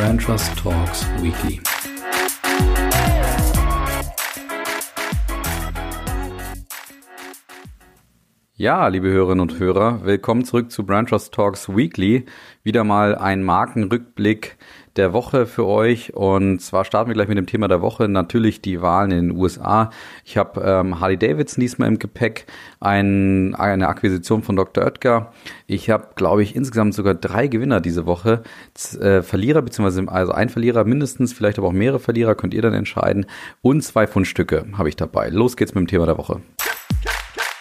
Brand Trust Talks Weekly. Ja, liebe Hörerinnen und Hörer, willkommen zurück zu Brand Trust Talks Weekly. Wieder mal ein Markenrückblick der Woche für euch. Und zwar starten wir gleich mit dem Thema der Woche. Natürlich die Wahlen in den USA. Ich habe ähm, Harley Davidson diesmal im Gepäck, ein, eine Akquisition von Dr. Oetker. Ich habe, glaube ich, insgesamt sogar drei Gewinner diese Woche. Z äh, Verlierer, beziehungsweise also ein Verlierer mindestens, vielleicht aber auch mehrere Verlierer, könnt ihr dann entscheiden. Und zwei Fundstücke habe ich dabei. Los geht's mit dem Thema der Woche.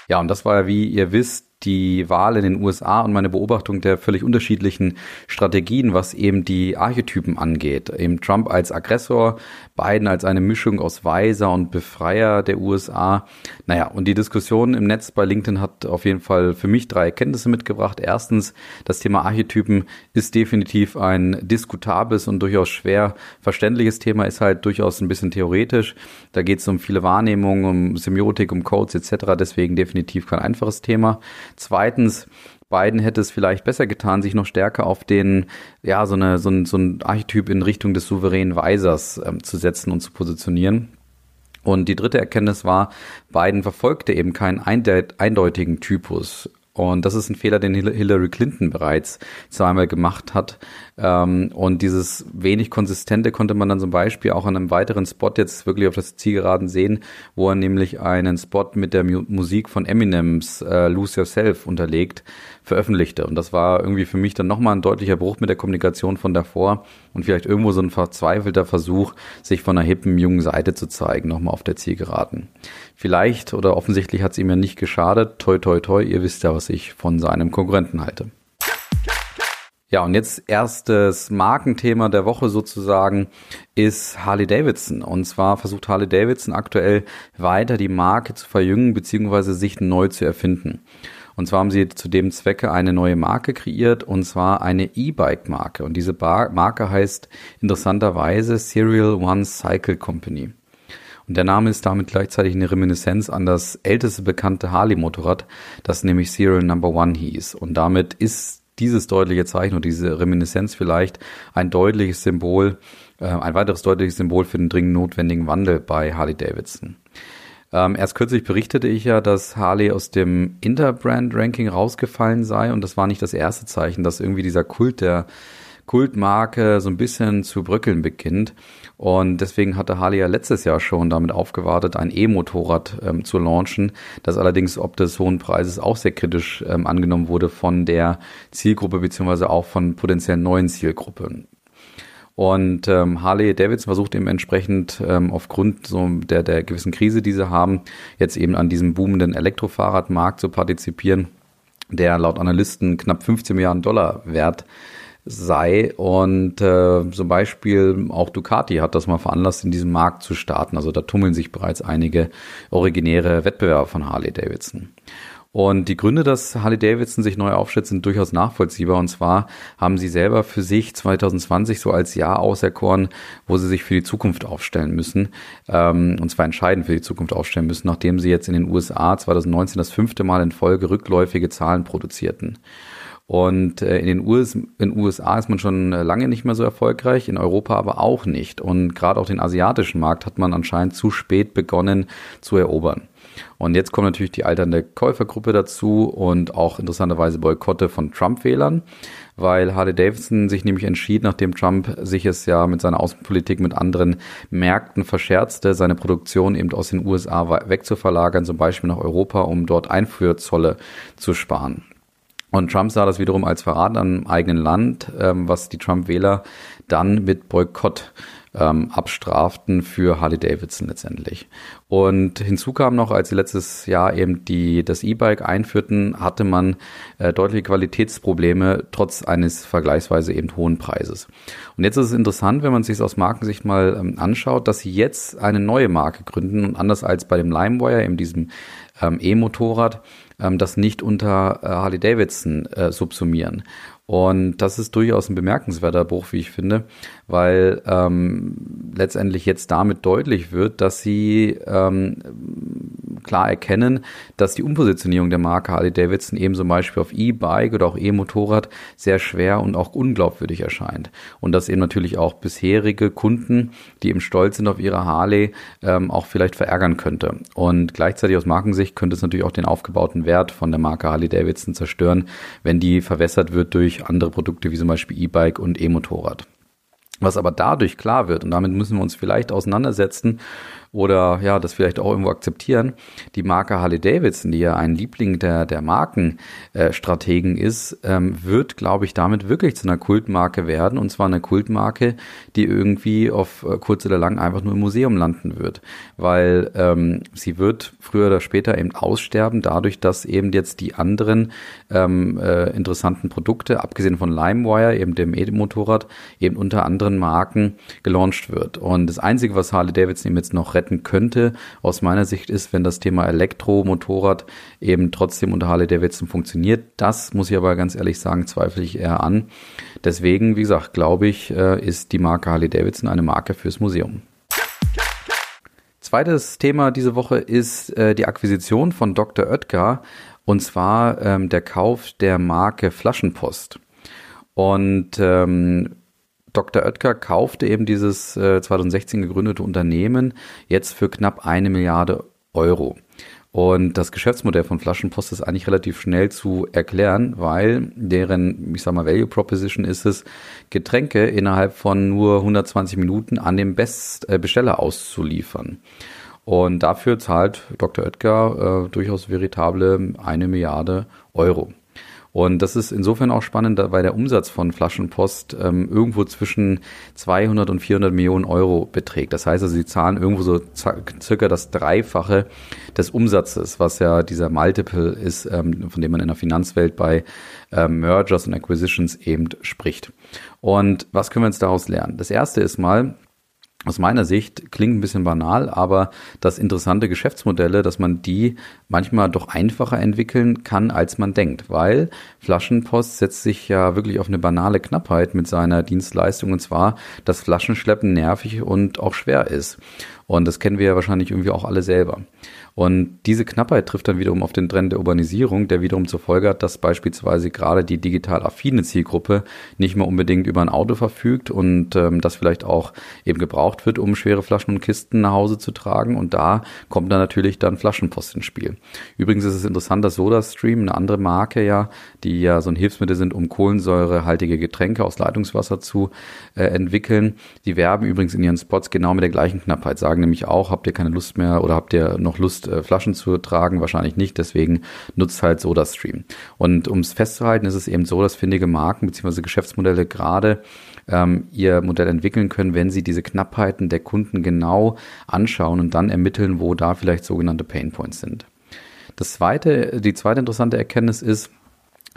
Ja, und das war ja, wie ihr wisst, die Wahl in den USA und meine Beobachtung der völlig unterschiedlichen Strategien, was eben die Archetypen angeht. Eben Trump als Aggressor, Biden als eine Mischung aus Weiser und Befreier der USA. Naja, und die Diskussion im Netz bei LinkedIn hat auf jeden Fall für mich drei Erkenntnisse mitgebracht. Erstens, das Thema Archetypen ist definitiv ein diskutables und durchaus schwer verständliches Thema, ist halt durchaus ein bisschen theoretisch. Da geht es um viele Wahrnehmungen, um Semiotik, um Codes etc. Deswegen definitiv kein einfaches Thema. Zweitens, Biden hätte es vielleicht besser getan, sich noch stärker auf den, ja, so, eine, so, ein, so ein Archetyp in Richtung des souveränen Weisers ähm, zu setzen und zu positionieren. Und die dritte Erkenntnis war, Biden verfolgte eben keinen eindeutigen Typus. Und das ist ein Fehler, den Hillary Clinton bereits zweimal gemacht hat. Ähm, und dieses wenig Konsistente konnte man dann zum Beispiel auch an einem weiteren Spot jetzt wirklich auf das Zielgeraden sehen, wo er nämlich einen Spot mit der Musik von Eminems äh, Lose Yourself unterlegt, veröffentlichte. Und das war irgendwie für mich dann nochmal ein deutlicher Bruch mit der Kommunikation von davor und vielleicht irgendwo so ein verzweifelter Versuch, sich von einer hippen, jungen Seite zu zeigen, nochmal auf der Zielgeraden. Vielleicht oder offensichtlich hat es ihm ja nicht geschadet. Toi, toi, toi, ihr wisst ja, was ich von seinem Konkurrenten halte. Ja, und jetzt erstes Markenthema der Woche sozusagen ist Harley Davidson. Und zwar versucht Harley Davidson aktuell weiter die Marke zu verjüngen bzw. sich neu zu erfinden. Und zwar haben sie zu dem Zwecke eine neue Marke kreiert und zwar eine E-Bike-Marke. Und diese Bar Marke heißt interessanterweise Serial One Cycle Company. Und der Name ist damit gleichzeitig eine Reminiszenz an das älteste bekannte Harley-Motorrad, das nämlich Serial Number One hieß. Und damit ist dieses deutliche Zeichen und diese Reminiszenz vielleicht ein deutliches Symbol, äh, ein weiteres deutliches Symbol für den dringend notwendigen Wandel bei Harley Davidson. Ähm, erst kürzlich berichtete ich ja, dass Harley aus dem Interbrand-Ranking rausgefallen sei und das war nicht das erste Zeichen, dass irgendwie dieser Kult der Kultmarke so ein bisschen zu bröckeln beginnt. Und deswegen hatte Harley ja letztes Jahr schon damit aufgewartet, ein E-Motorrad ähm, zu launchen, das allerdings ob des hohen Preises auch sehr kritisch ähm, angenommen wurde von der Zielgruppe beziehungsweise auch von potenziellen neuen Zielgruppen. Und ähm, Harley Davidson versucht eben entsprechend ähm, aufgrund so der, der gewissen Krise, die sie haben, jetzt eben an diesem boomenden Elektrofahrradmarkt zu partizipieren, der laut Analysten knapp 15 Milliarden Dollar wert sei. Und äh, zum Beispiel auch Ducati hat das mal veranlasst, in diesem Markt zu starten. Also da tummeln sich bereits einige originäre Wettbewerber von Harley Davidson. Und die Gründe, dass Harley Davidson sich neu aufstellt, sind durchaus nachvollziehbar. Und zwar haben sie selber für sich 2020 so als Jahr auserkoren, wo sie sich für die Zukunft aufstellen müssen. Ähm, und zwar entscheidend für die Zukunft aufstellen müssen, nachdem sie jetzt in den USA 2019 das fünfte Mal in Folge rückläufige Zahlen produzierten. Und äh, in den US, in USA ist man schon äh, lange nicht mehr so erfolgreich, in Europa aber auch nicht. Und gerade auch den asiatischen Markt hat man anscheinend zu spät begonnen zu erobern. Und jetzt kommt natürlich die alternde Käufergruppe dazu und auch interessanterweise Boykotte von Trump-Wählern, weil Harley Davidson sich nämlich entschied, nachdem Trump sich es ja mit seiner Außenpolitik mit anderen Märkten verscherzte, seine Produktion eben aus den USA wegzuverlagern, zum Beispiel nach Europa, um dort Einfuhrzolle zu sparen. Und Trump sah das wiederum als Verrat am eigenen Land, ähm, was die Trump-Wähler dann mit Boykott ähm, abstraften für Harley Davidson letztendlich. Und hinzu kam noch, als sie letztes Jahr eben die, das E-Bike einführten, hatte man äh, deutliche Qualitätsprobleme trotz eines vergleichsweise eben hohen Preises. Und jetzt ist es interessant, wenn man sich aus Markensicht mal ähm, anschaut, dass sie jetzt eine neue Marke gründen und anders als bei dem LimeWire, eben diesem ähm, E-Motorrad, ähm, das nicht unter äh, Harley Davidson äh, subsumieren. Und das ist durchaus ein bemerkenswerter Bruch, wie ich finde, weil ähm, letztendlich jetzt damit deutlich wird, dass sie ähm, klar erkennen, dass die Umpositionierung der Marke Harley Davidson eben zum Beispiel auf E-Bike oder auch E-Motorrad sehr schwer und auch unglaubwürdig erscheint. Und dass eben natürlich auch bisherige Kunden, die eben stolz sind auf ihre Harley, ähm, auch vielleicht verärgern könnte. Und gleichzeitig aus Markensicht könnte es natürlich auch den aufgebauten Wert von der Marke Harley Davidson zerstören, wenn die verwässert wird durch andere Produkte wie zum Beispiel E-Bike und E-Motorrad. Was aber dadurch klar wird, und damit müssen wir uns vielleicht auseinandersetzen, oder ja, das vielleicht auch irgendwo akzeptieren. Die Marke Harley Davidson, die ja ein Liebling der, der Markenstrategen äh, ist, ähm, wird, glaube ich, damit wirklich zu einer Kultmarke werden. Und zwar eine Kultmarke, die irgendwie auf äh, kurz oder lang einfach nur im Museum landen wird. Weil ähm, sie wird früher oder später eben aussterben, dadurch, dass eben jetzt die anderen ähm, äh, interessanten Produkte, abgesehen von LimeWire, eben dem E-Motorrad, eben unter anderen Marken gelauncht wird. Und das Einzige, was Harley Davidson eben jetzt noch retten könnte, aus meiner Sicht ist, wenn das Thema Elektromotorrad eben trotzdem unter Harley Davidson funktioniert. Das muss ich aber ganz ehrlich sagen, zweifle ich eher an. Deswegen, wie gesagt, glaube ich, äh, ist die Marke Harley Davidson eine Marke fürs Museum. Zweites Thema diese Woche ist äh, die Akquisition von Dr. Oetker und zwar ähm, der Kauf der Marke Flaschenpost. Und ähm, Dr. Oetker kaufte eben dieses äh, 2016 gegründete Unternehmen jetzt für knapp eine Milliarde Euro. Und das Geschäftsmodell von Flaschenpost ist eigentlich relativ schnell zu erklären, weil deren, ich sag mal, Value Proposition ist es, Getränke innerhalb von nur 120 Minuten an den Best äh, Besteller auszuliefern. Und dafür zahlt Dr. Oetker äh, durchaus veritable eine Milliarde Euro. Und das ist insofern auch spannend, weil der Umsatz von Flaschenpost ähm, irgendwo zwischen 200 und 400 Millionen Euro beträgt. Das heißt also, sie zahlen irgendwo so circa das Dreifache des Umsatzes, was ja dieser Multiple ist, ähm, von dem man in der Finanzwelt bei ähm, Mergers und Acquisitions eben spricht. Und was können wir jetzt daraus lernen? Das erste ist mal, aus meiner Sicht klingt ein bisschen banal, aber das interessante Geschäftsmodelle, dass man die manchmal doch einfacher entwickeln kann, als man denkt, weil Flaschenpost setzt sich ja wirklich auf eine banale Knappheit mit seiner Dienstleistung und zwar, dass Flaschenschleppen nervig und auch schwer ist. Und das kennen wir ja wahrscheinlich irgendwie auch alle selber. Und diese Knappheit trifft dann wiederum auf den Trend der Urbanisierung, der wiederum zur Folge hat, dass beispielsweise gerade die digital affine Zielgruppe nicht mehr unbedingt über ein Auto verfügt und ähm, das vielleicht auch eben gebraucht wird, um schwere Flaschen und Kisten nach Hause zu tragen. Und da kommt dann natürlich dann Flaschenpost ins Spiel. Übrigens ist es interessant, dass SodaStream, eine andere Marke ja, die ja so ein Hilfsmittel sind, um kohlensäurehaltige Getränke aus Leitungswasser zu äh, entwickeln. Die werben übrigens in ihren Spots genau mit der gleichen Knappheit, sagen nämlich auch, habt ihr keine Lust mehr oder habt ihr noch Lust, äh, Flaschen zu tragen, wahrscheinlich nicht, deswegen nutzt halt SodaStream. Und um es festzuhalten, ist es eben so, dass findige Marken bzw. Geschäftsmodelle gerade ähm, ihr Modell entwickeln können, wenn sie diese Knappheiten der Kunden genau anschauen und dann ermitteln, wo da vielleicht sogenannte Painpoints sind. Das zweite, die zweite interessante Erkenntnis ist,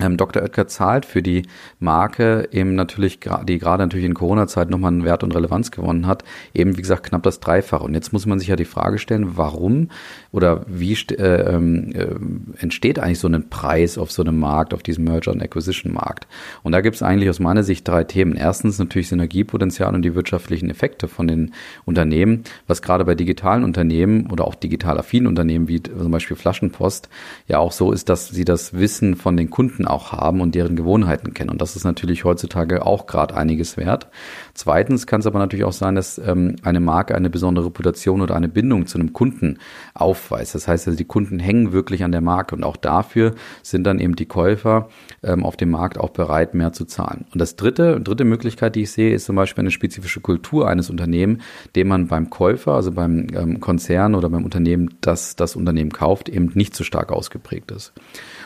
ähm, Dr. Oetker zahlt für die Marke eben natürlich, die gerade natürlich in Corona-Zeit nochmal einen Wert und Relevanz gewonnen hat, eben wie gesagt knapp das Dreifache. Und jetzt muss man sich ja die Frage stellen, warum oder wie äh, ähm, äh, entsteht eigentlich so ein Preis auf so einem Markt, auf diesem Merger- und Acquisition-Markt? Und da gibt es eigentlich aus meiner Sicht drei Themen. Erstens natürlich Synergiepotenzial und die wirtschaftlichen Effekte von den Unternehmen, was gerade bei digitalen Unternehmen oder auch digital affinen Unternehmen wie zum Beispiel Flaschenpost ja auch so ist, dass sie das Wissen von den Kunden auch haben und deren Gewohnheiten kennen. Und das ist natürlich heutzutage auch gerade einiges wert. Zweitens kann es aber natürlich auch sein, dass ähm, eine Marke eine besondere Reputation oder eine Bindung zu einem Kunden aufweist. Das heißt also, die Kunden hängen wirklich an der Marke und auch dafür sind dann eben die Käufer ähm, auf dem Markt auch bereit, mehr zu zahlen. Und das dritte, dritte Möglichkeit, die ich sehe, ist zum Beispiel eine spezifische Kultur eines Unternehmens, dem man beim Käufer, also beim ähm, Konzern oder beim Unternehmen, das das Unternehmen kauft, eben nicht so stark ausgeprägt ist.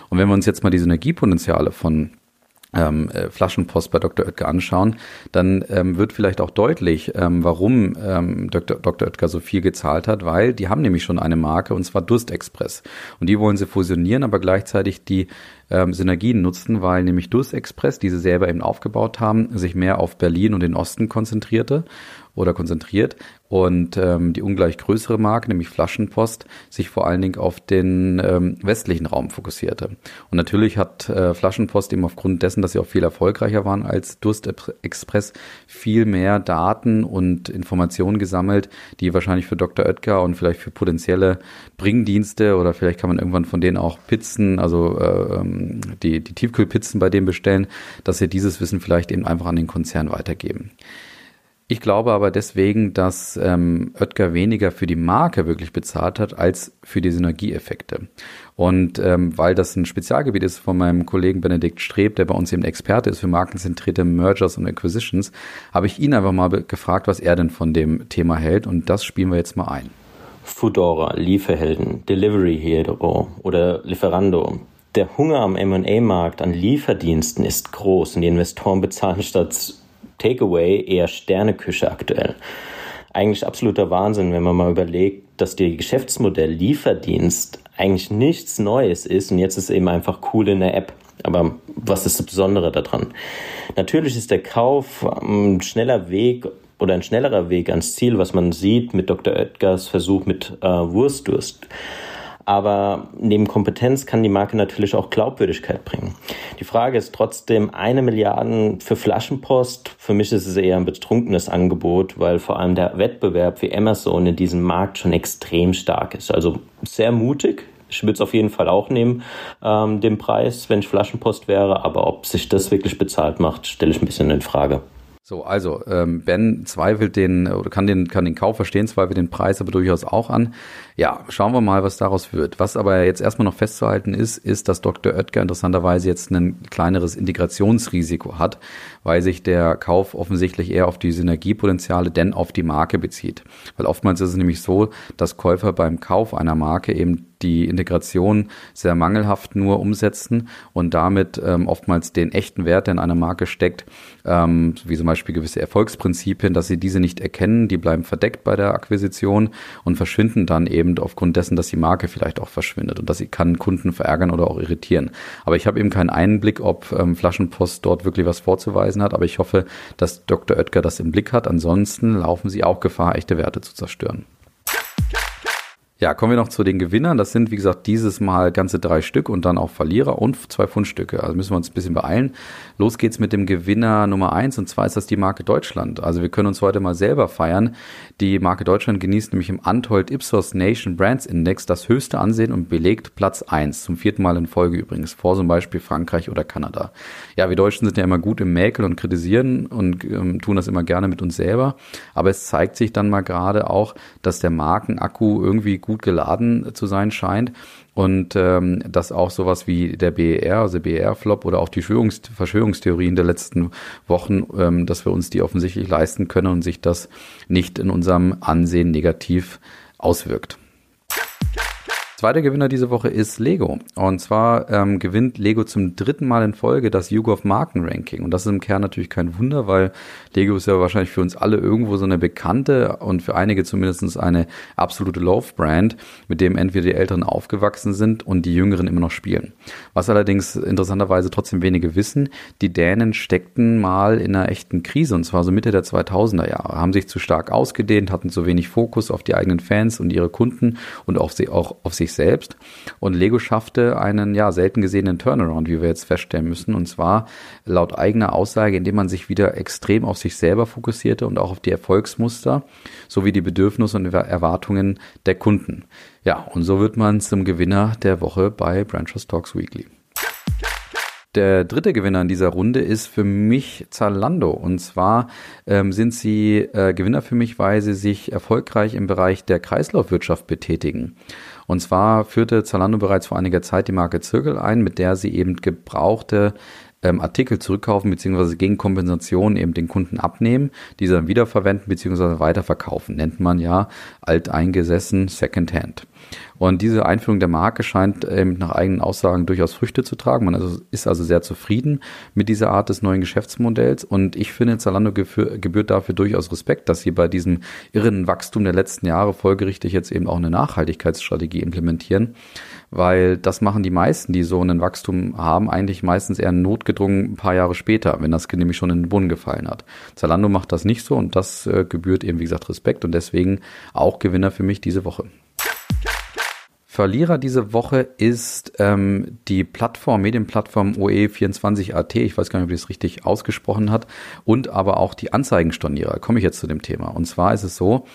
Und wenn wir uns jetzt mal die Synergiepotenziale von ähm, äh, Flaschenpost bei Dr. Oetker anschauen, dann ähm, wird vielleicht auch deutlich, ähm, warum ähm, Dr. Dr. Oetker so viel gezahlt hat, weil die haben nämlich schon eine Marke und zwar Durstexpress. Und die wollen sie fusionieren, aber gleichzeitig die ähm, Synergien nutzen, weil nämlich Dus Express, die sie selber eben aufgebaut haben, sich mehr auf Berlin und den Osten konzentrierte oder konzentriert und ähm, die ungleich größere Marke, nämlich Flaschenpost, sich vor allen Dingen auf den ähm, westlichen Raum fokussierte. Und natürlich hat äh, Flaschenpost eben aufgrund dessen, dass sie auch viel erfolgreicher waren als Durst Express, viel mehr Daten und Informationen gesammelt, die wahrscheinlich für Dr. Oetker und vielleicht für potenzielle Bringdienste oder vielleicht kann man irgendwann von denen auch Pizzen, also äh, ähm, die, die Tiefkühlpizzen bei denen bestellen, dass sie dieses Wissen vielleicht eben einfach an den Konzern weitergeben. Ich glaube aber deswegen, dass ähm, Oetker weniger für die Marke wirklich bezahlt hat, als für die Synergieeffekte. Und ähm, weil das ein Spezialgebiet ist von meinem Kollegen Benedikt Streb, der bei uns eben Experte ist für markenzentrierte Mergers und Acquisitions, habe ich ihn einfach mal gefragt, was er denn von dem Thema hält. Und das spielen wir jetzt mal ein. Foodora, Lieferhelden, Delivery Hero oder Lieferando. Der Hunger am M&A-Markt an Lieferdiensten ist groß und die Investoren bezahlen statt Takeaway eher Sterneküche aktuell. Eigentlich absoluter Wahnsinn, wenn man mal überlegt, dass der Geschäftsmodell Lieferdienst eigentlich nichts Neues ist und jetzt ist eben einfach cool in der App. Aber was ist das Besondere daran? Natürlich ist der Kauf ein schneller Weg oder ein schnellerer Weg ans Ziel, was man sieht mit Dr. Oetkers Versuch mit äh, Wurstdurst. Aber neben Kompetenz kann die Marke natürlich auch Glaubwürdigkeit bringen. Die Frage ist trotzdem, eine Milliarde für Flaschenpost, für mich ist es eher ein betrunkenes Angebot, weil vor allem der Wettbewerb wie Amazon in diesem Markt schon extrem stark ist. Also sehr mutig, ich würde es auf jeden Fall auch nehmen, ähm, den Preis, wenn ich Flaschenpost wäre. Aber ob sich das wirklich bezahlt macht, stelle ich ein bisschen in Frage. So, also ähm, Ben zweifelt den oder kann den kann den Kauf verstehen, zweifelt den Preis aber durchaus auch an. Ja, schauen wir mal, was daraus wird. Was aber jetzt erstmal noch festzuhalten ist, ist, dass Dr. Oetker interessanterweise jetzt ein kleineres Integrationsrisiko hat, weil sich der Kauf offensichtlich eher auf die Synergiepotenziale denn auf die Marke bezieht. Weil oftmals ist es nämlich so, dass Käufer beim Kauf einer Marke eben die Integration sehr mangelhaft nur umsetzen und damit ähm, oftmals den echten Wert, der in einer Marke steckt, ähm, wie zum Beispiel gewisse Erfolgsprinzipien, dass sie diese nicht erkennen, die bleiben verdeckt bei der Akquisition und verschwinden dann eben aufgrund dessen, dass die Marke vielleicht auch verschwindet und dass sie kann Kunden verärgern oder auch irritieren. Aber ich habe eben keinen Einblick, ob ähm, Flaschenpost dort wirklich was vorzuweisen hat, aber ich hoffe, dass Dr. Oetker das im Blick hat. Ansonsten laufen sie auch Gefahr, echte Werte zu zerstören. Ja, kommen wir noch zu den Gewinnern. Das sind, wie gesagt, dieses Mal ganze drei Stück und dann auch Verlierer und zwei Fundstücke. Also müssen wir uns ein bisschen beeilen. Los geht's mit dem Gewinner Nummer eins und zwar ist das die Marke Deutschland. Also wir können uns heute mal selber feiern. Die Marke Deutschland genießt nämlich im Antold Ipsos Nation Brands Index das höchste Ansehen und belegt Platz eins zum vierten Mal in Folge übrigens, vor zum Beispiel Frankreich oder Kanada. Ja, wir Deutschen sind ja immer gut im Mäkeln und kritisieren und ähm, tun das immer gerne mit uns selber. Aber es zeigt sich dann mal gerade auch, dass der Markenakku irgendwie gut geladen zu sein scheint und ähm, dass auch sowas wie der BER, also BER-Flop oder auch die Verschwörungs Verschwörungstheorien der letzten Wochen, ähm, dass wir uns die offensichtlich leisten können und sich das nicht in unserem Ansehen negativ auswirkt. Zweiter Gewinner diese Woche ist Lego. Und zwar ähm, gewinnt Lego zum dritten Mal in Folge das YouGov Markenranking. Und das ist im Kern natürlich kein Wunder, weil Lego ist ja wahrscheinlich für uns alle irgendwo so eine bekannte und für einige zumindest eine absolute Love-Brand, mit dem entweder die Älteren aufgewachsen sind und die Jüngeren immer noch spielen. Was allerdings interessanterweise trotzdem wenige wissen, die Dänen steckten mal in einer echten Krise und zwar so Mitte der 2000er Jahre, haben sich zu stark ausgedehnt, hatten zu wenig Fokus auf die eigenen Fans und ihre Kunden und auf sie, auch auf sich sich selbst. Und Lego schaffte einen ja selten gesehenen Turnaround, wie wir jetzt feststellen müssen. Und zwar laut eigener Aussage, indem man sich wieder extrem auf sich selber fokussierte und auch auf die Erfolgsmuster sowie die Bedürfnisse und Erwartungen der Kunden. Ja, und so wird man zum Gewinner der Woche bei Branchers Talks Weekly. Der dritte Gewinner in dieser Runde ist für mich Zalando. Und zwar ähm, sind sie äh, Gewinner für mich, weil sie sich erfolgreich im Bereich der Kreislaufwirtschaft betätigen. Und zwar führte Zalando bereits vor einiger Zeit die Marke Zirkel ein, mit der sie eben gebrauchte ähm, Artikel zurückkaufen beziehungsweise gegen Kompensation eben den Kunden abnehmen, diese dann wiederverwenden beziehungsweise weiterverkaufen. Nennt man ja alteingesessen Secondhand. Und diese Einführung der Marke scheint ähm, nach eigenen Aussagen durchaus Früchte zu tragen. Man also, ist also sehr zufrieden mit dieser Art des neuen Geschäftsmodells. Und ich finde, Zalando gebührt dafür durchaus Respekt, dass sie bei diesem irren Wachstum der letzten Jahre folgerichtig jetzt eben auch eine Nachhaltigkeitsstrategie implementieren. weil das machen die meisten, die so ein Wachstum haben, eigentlich meistens eher notgedrungen ein paar Jahre später, wenn das nämlich schon in den Boden gefallen hat. Zalando macht das nicht so und das äh, gebührt eben, wie gesagt, Respekt und deswegen auch Gewinner für mich diese Woche. Verlierer diese Woche ist ähm, die Plattform, Medienplattform OE24AT. Ich weiß gar nicht, ob ich das richtig ausgesprochen hat. Und aber auch die Anzeigenstornierer. Komme ich jetzt zu dem Thema. Und zwar ist es so,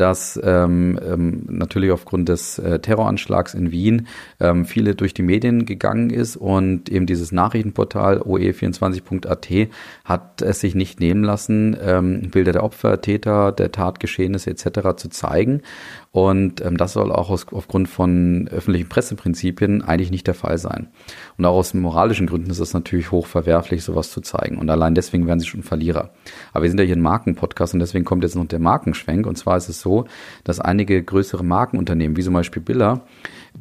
dass ähm, ähm, natürlich aufgrund des äh, Terroranschlags in Wien ähm, viele durch die Medien gegangen ist und eben dieses Nachrichtenportal oe24.at hat es sich nicht nehmen lassen, ähm, Bilder der Opfer, Täter, der Tatgeschehnisse etc. zu zeigen. Und ähm, das soll auch aus, aufgrund von öffentlichen Presseprinzipien eigentlich nicht der Fall sein. Und auch aus moralischen Gründen ist es natürlich hoch verwerflich, sowas zu zeigen. Und allein deswegen werden sie schon Verlierer. Aber wir sind ja hier ein Markenpodcast und deswegen kommt jetzt noch der Markenschwenk. Und zwar ist es so, dass einige größere Markenunternehmen, wie zum Beispiel Billa,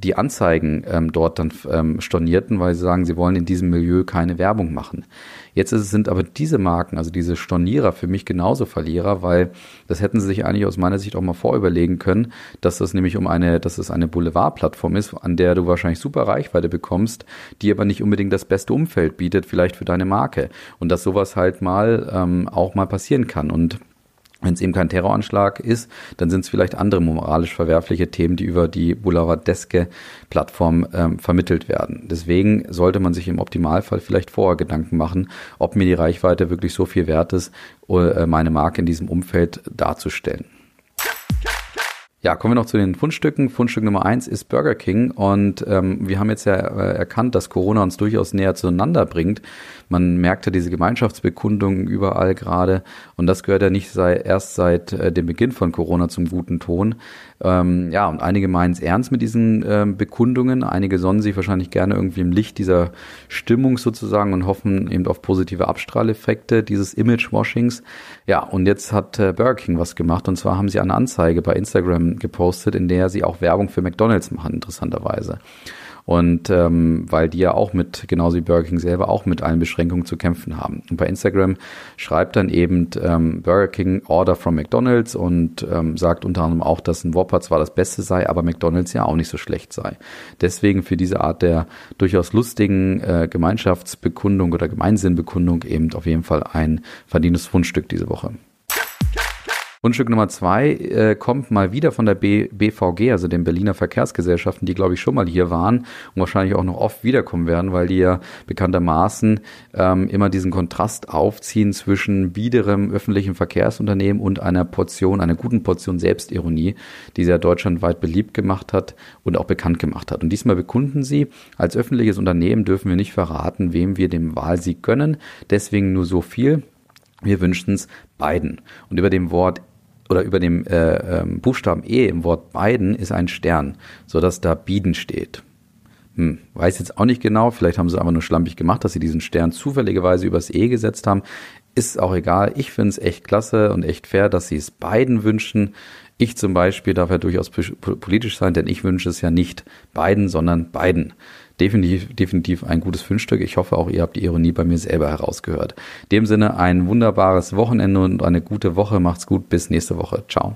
die Anzeigen ähm, dort dann ähm, stornierten, weil sie sagen, sie wollen in diesem Milieu keine Werbung machen. Jetzt ist, sind aber diese Marken, also diese Stornierer, für mich genauso Verlierer, weil das hätten sie sich eigentlich aus meiner Sicht auch mal vorüberlegen können, dass das nämlich um eine, dass es eine Boulevardplattform ist, an der du wahrscheinlich super Reichweite bekommst, die aber nicht unbedingt das beste Umfeld bietet, vielleicht für deine Marke. Und dass sowas halt mal ähm, auch mal passieren kann. Und wenn es eben kein Terroranschlag ist, dann sind es vielleicht andere moralisch verwerfliche Themen, die über die Boulevardeske Plattform ähm, vermittelt werden. Deswegen sollte man sich im Optimalfall vielleicht vorher Gedanken machen, ob mir die Reichweite wirklich so viel wert ist, äh, meine Marke in diesem Umfeld darzustellen. Ja, kommen wir noch zu den Fundstücken. Fundstück Nummer eins ist Burger King und ähm, wir haben jetzt ja äh, erkannt, dass Corona uns durchaus näher zueinander bringt. Man merkte diese Gemeinschaftsbekundungen überall gerade und das gehört ja nicht sei, erst seit äh, dem Beginn von Corona zum guten Ton. Ähm, ja, und einige meinen es ernst mit diesen ähm, Bekundungen. Einige sonnen sich wahrscheinlich gerne irgendwie im Licht dieser Stimmung sozusagen und hoffen eben auf positive Abstrahleffekte dieses Image-Washings. Ja, und jetzt hat äh, Burger King was gemacht und zwar haben sie eine Anzeige bei Instagram gepostet, in der sie auch Werbung für McDonalds machen, interessanterweise. Und ähm, weil die ja auch mit, genauso wie Burger King selber, auch mit allen Beschränkungen zu kämpfen haben. Und bei Instagram schreibt dann eben ähm, Burger King Order from McDonald's und ähm, sagt unter anderem auch, dass ein Whopper zwar das Beste sei, aber McDonald's ja auch nicht so schlecht sei. Deswegen für diese Art der durchaus lustigen äh, Gemeinschaftsbekundung oder Gemeinsinnbekundung eben auf jeden Fall ein verdientes Fundstück diese Woche. Grundstück Nummer zwei äh, kommt mal wieder von der B BVG, also den Berliner Verkehrsgesellschaften, die glaube ich schon mal hier waren und wahrscheinlich auch noch oft wiederkommen werden, weil die ja bekanntermaßen ähm, immer diesen Kontrast aufziehen zwischen biederem öffentlichen Verkehrsunternehmen und einer Portion, einer guten Portion Selbstironie, die sie ja deutschlandweit beliebt gemacht hat und auch bekannt gemacht hat. Und diesmal bekunden sie, als öffentliches Unternehmen dürfen wir nicht verraten, wem wir den Wahlsieg gönnen. Deswegen nur so viel. Wir wünschen es beiden. Und über dem Wort oder über dem äh, ähm, Buchstaben E im Wort beiden ist ein Stern, so dass da Bieden steht. Hm, weiß jetzt auch nicht genau, vielleicht haben sie aber nur schlampig gemacht, dass sie diesen Stern zufälligerweise übers E gesetzt haben. Ist auch egal. Ich finde es echt klasse und echt fair, dass sie es beiden wünschen. Ich zum Beispiel darf ja durchaus politisch sein, denn ich wünsche es ja nicht beiden, sondern beiden definitiv, definitiv ein gutes Fundstück. Ich hoffe auch, ihr habt die Ironie bei mir selber herausgehört. In dem Sinne ein wunderbares Wochenende und eine gute Woche. Macht's gut. Bis nächste Woche. Ciao.